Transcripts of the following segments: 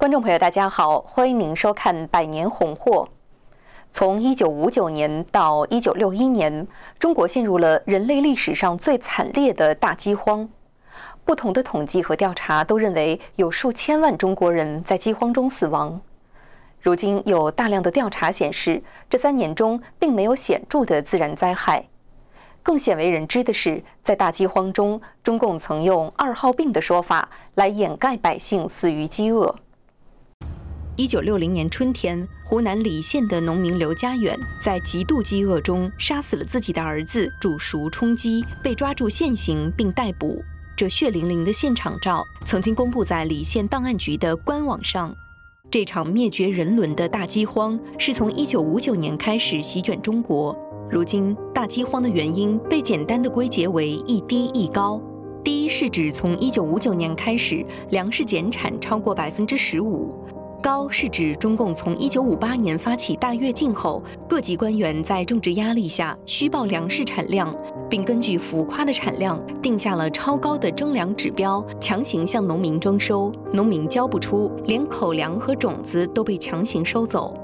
观众朋友，大家好，欢迎您收看《百年红货》。从一九五九年到一九六一年，中国陷入了人类历史上最惨烈的大饥荒。不同的统计和调查都认为有数千万中国人在饥荒中死亡。如今有大量的调查显示，这三年中并没有显著的自然灾害。更鲜为人知的是，在大饥荒中，中共曾用“二号病”的说法来掩盖百姓死于饥饿。一九六零年春天，湖南澧县的农民刘家远在极度饥饿中杀死了自己的儿子，煮熟充饥，被抓住现行并逮捕。这血淋淋的现场照曾经公布在澧县档案局的官网上。这场灭绝人伦的大饥荒是从一九五九年开始席卷中国。如今，大饥荒的原因被简单的归结为一低一高。低是指从一九五九年开始，粮食减产超过百分之十五。高是指中共从一九五八年发起大跃进后，各级官员在政治压力下虚报粮食产量，并根据浮夸的产量定下了超高的征粮指标，强行向农民征收，农民交不出，连口粮和种子都被强行收走。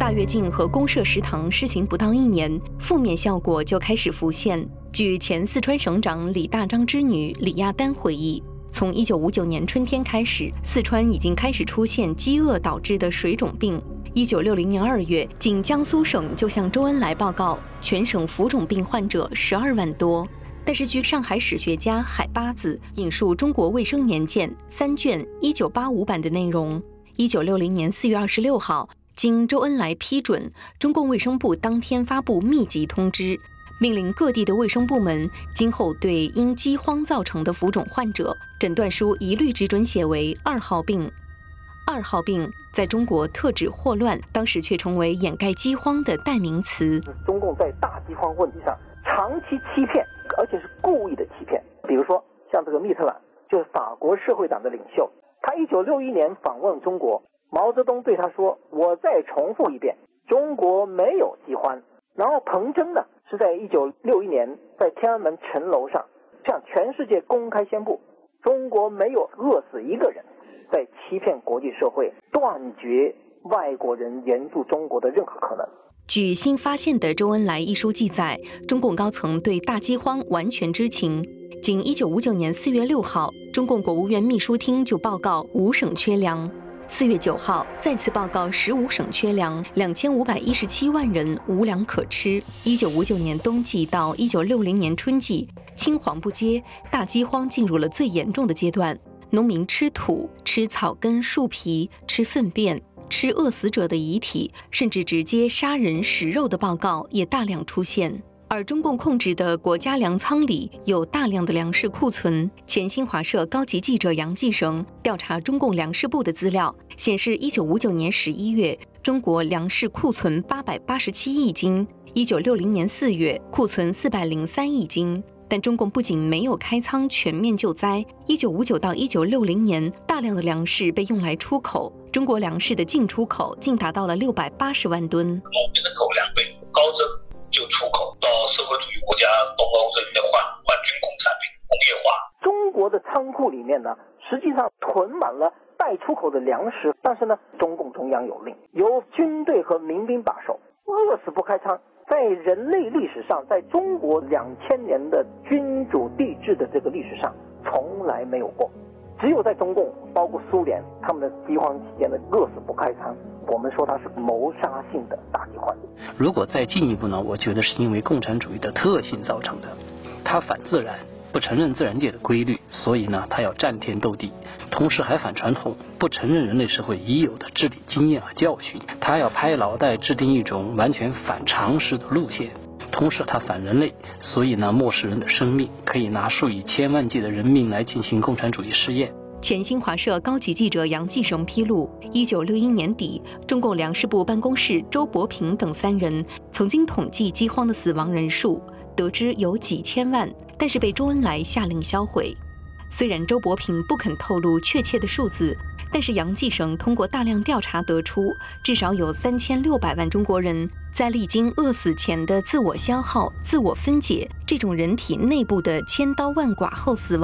大跃进和公社食堂施行不到一年，负面效果就开始浮现。据前四川省长李大章之女李亚丹回忆。从一九五九年春天开始，四川已经开始出现饥饿导致的水肿病。一九六零年二月，仅江苏省就向周恩来报告，全省浮肿病患者十二万多。但是，据上海史学家海八子引述《中国卫生年鉴》三卷一九八五版的内容，一九六零年四月二十六号，经周恩来批准，中共卫生部当天发布密集通知。命令各地的卫生部门今后对因饥荒造成的浮肿患者，诊断书一律只准写为二号病。二号病在中国特指霍乱，当时却成为掩盖饥荒的代名词。中共在大饥荒问题上长期欺骗，而且是故意的欺骗。比如说，像这个密特朗，就是法国社会党的领袖，他一九六一年访问中国，毛泽东对他说：“我再重复一遍，中国没有饥荒。”然后彭真呢？在一九六一年，在天安门城楼上向全世界公开宣布，中国没有饿死一个人，在欺骗国际社会，断绝外国人援助中国的任何可能。据新发现的周恩来一书记载，中共高层对大饥荒完全知情。仅一九五九年四月六号，中共国务院秘书厅就报告五省缺粮。四月九号，再次报告十五省缺粮，两千五百一十七万人无粮可吃。一九五九年冬季到一九六零年春季，青黄不接，大饥荒进入了最严重的阶段。农民吃土、吃草根、树皮、吃粪便、吃饿死者的遗体，甚至直接杀人食肉的报告也大量出现。而中共控制的国家粮仓里有大量的粮食库存。前新华社高级记者杨继绳调查中共粮食部的资料，显示，一九五九年十一月，中国粮食库存八百八十七亿斤；一九六零年四月，库存四百零三亿斤。但中共不仅没有开仓全面救灾，一九五九到一九六零年，大量的粮食被用来出口，中国粮食的进出口竟达到了六百八十万吨。农民的口粮被高增。就出口社会主义国家东欧这边换换军工产品，工业化。中国的仓库里面呢，实际上囤满了待出口的粮食，但是呢，中共中央有令，由军队和民兵把守，饿死不开仓。在人类历史上，在中国两千年的君主帝制的这个历史上，从来没有过。只有在中共，包括苏联，他们的饥荒期间的饿死不开仓，我们说它是谋杀性的大饥荒。如果再进一步呢？我觉得是因为共产主义的特性造成的，它反自然，不承认自然界的规律，所以呢，它要战天斗地，同时还反传统，不承认人类社会已有的治理经验和教训，它要拍脑袋制定一种完全反常识的路线。同时，它反人类，所以呢，漠视人的生命，可以拿数以千万计的人命来进行共产主义试验。前新华社高级记者杨继绳披露，一九六一年底，中共粮食部办公室周伯平等三人曾经统计饥荒的死亡人数，得知有几千万，但是被周恩来下令销毁。虽然周伯平不肯透露确切的数字。但是杨继绳通过大量调查得出，至少有三千六百万中国人在历经饿死前的自我消耗、自我分解这种人体内部的千刀万剐后死亡。